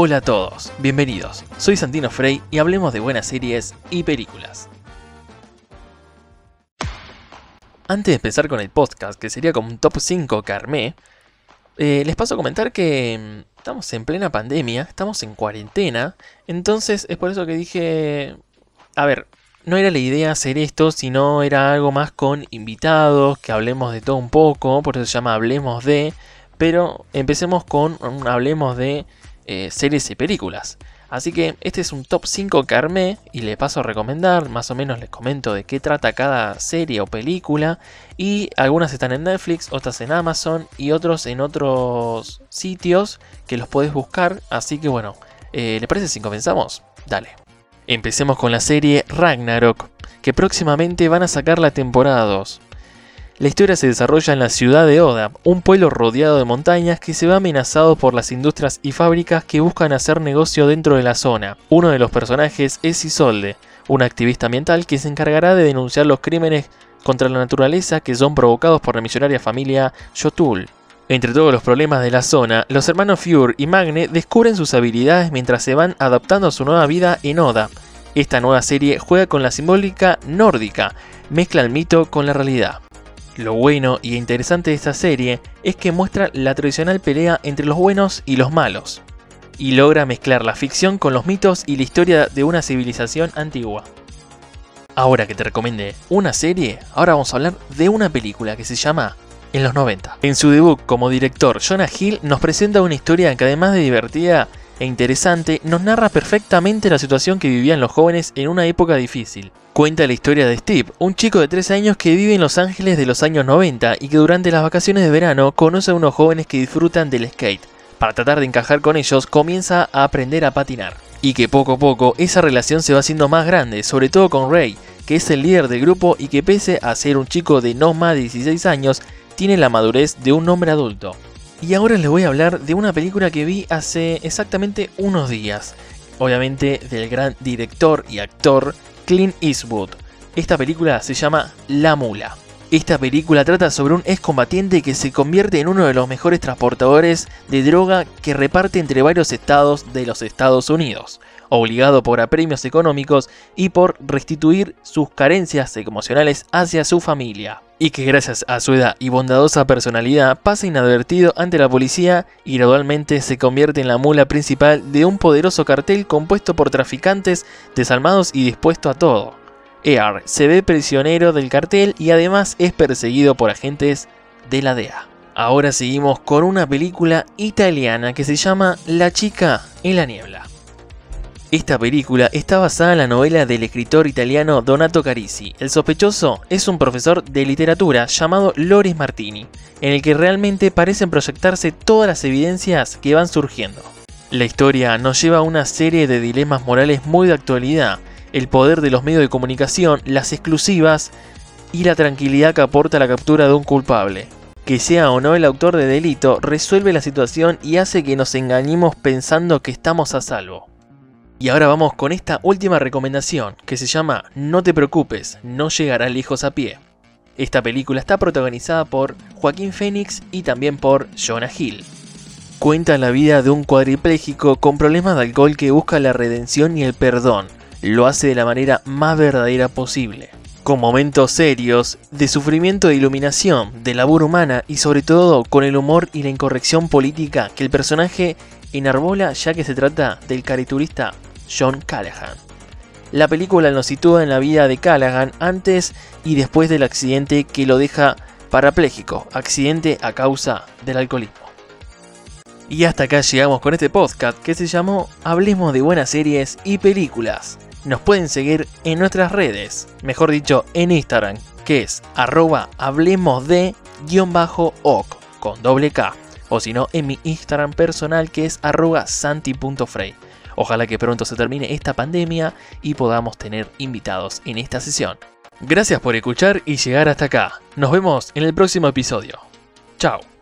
Hola a todos, bienvenidos. Soy Santino Frey y hablemos de buenas series y películas. Antes de empezar con el podcast, que sería como un top 5 que armé, eh, les paso a comentar que mm, estamos en plena pandemia, estamos en cuarentena, entonces es por eso que dije, a ver, no era la idea hacer esto, sino era algo más con invitados, que hablemos de todo un poco, por eso se llama Hablemos de, pero empecemos con Hablemos de eh, series y películas. Así que este es un top 5 que armé y le paso a recomendar, más o menos les comento de qué trata cada serie o película y algunas están en Netflix, otras en Amazon y otros en otros sitios que los podés buscar, así que bueno, eh, ¿le parece si comenzamos? Dale. Empecemos con la serie Ragnarok, que próximamente van a sacar la temporada 2. La historia se desarrolla en la ciudad de Oda, un pueblo rodeado de montañas que se ve amenazado por las industrias y fábricas que buscan hacer negocio dentro de la zona. Uno de los personajes es Isolde, una activista ambiental que se encargará de denunciar los crímenes contra la naturaleza que son provocados por la millonaria familia Jotul. Entre todos los problemas de la zona, los hermanos Fjord y Magne descubren sus habilidades mientras se van adaptando a su nueva vida en Oda. Esta nueva serie juega con la simbólica nórdica, mezcla el mito con la realidad. Lo bueno y interesante de esta serie es que muestra la tradicional pelea entre los buenos y los malos, y logra mezclar la ficción con los mitos y la historia de una civilización antigua. Ahora que te recomendé una serie, ahora vamos a hablar de una película que se llama En los 90. En su debut como director, Jonah Hill nos presenta una historia que además de divertida e interesante, nos narra perfectamente la situación que vivían los jóvenes en una época difícil. Cuenta la historia de Steve, un chico de 13 años que vive en Los Ángeles de los años 90 y que durante las vacaciones de verano conoce a unos jóvenes que disfrutan del skate. Para tratar de encajar con ellos, comienza a aprender a patinar. Y que poco a poco esa relación se va haciendo más grande, sobre todo con Ray, que es el líder del grupo y que pese a ser un chico de no más de 16 años, tiene la madurez de un hombre adulto. Y ahora les voy a hablar de una película que vi hace exactamente unos días. Obviamente del gran director y actor Clint Eastwood. Esta película se llama La Mula. Esta película trata sobre un excombatiente que se convierte en uno de los mejores transportadores de droga que reparte entre varios estados de los Estados Unidos, obligado por apremios económicos y por restituir sus carencias emocionales hacia su familia y que gracias a su edad y bondadosa personalidad pasa inadvertido ante la policía y gradualmente se convierte en la mula principal de un poderoso cartel compuesto por traficantes desalmados y dispuesto a todo. EAR se ve prisionero del cartel y además es perseguido por agentes de la DEA. Ahora seguimos con una película italiana que se llama La chica en la niebla. Esta película está basada en la novela del escritor italiano Donato Carisi. El sospechoso es un profesor de literatura llamado Loris Martini, en el que realmente parecen proyectarse todas las evidencias que van surgiendo. La historia nos lleva a una serie de dilemas morales muy de actualidad, el poder de los medios de comunicación, las exclusivas y la tranquilidad que aporta la captura de un culpable. Que sea o no el autor de delito, resuelve la situación y hace que nos engañemos pensando que estamos a salvo. Y ahora vamos con esta última recomendación que se llama No te preocupes, no llegará lejos a pie. Esta película está protagonizada por Joaquín Phoenix y también por Jonah Hill. Cuenta la vida de un cuadripléjico con problemas de alcohol que busca la redención y el perdón. Lo hace de la manera más verdadera posible. Con momentos serios, de sufrimiento de iluminación, de labor humana y sobre todo con el humor y la incorrección política que el personaje enarbola ya que se trata del cariturista John Callahan. La película nos sitúa en la vida de Callahan antes y después del accidente que lo deja parapléjico, accidente a causa del alcoholismo. Y hasta acá llegamos con este podcast que se llamó Hablemos de buenas series y películas. Nos pueden seguir en nuestras redes, mejor dicho en Instagram, que es arroba hablemos de oc con doble K, o si no en mi Instagram personal que es arroba santi.frey. Ojalá que pronto se termine esta pandemia y podamos tener invitados en esta sesión. Gracias por escuchar y llegar hasta acá. Nos vemos en el próximo episodio. Chao.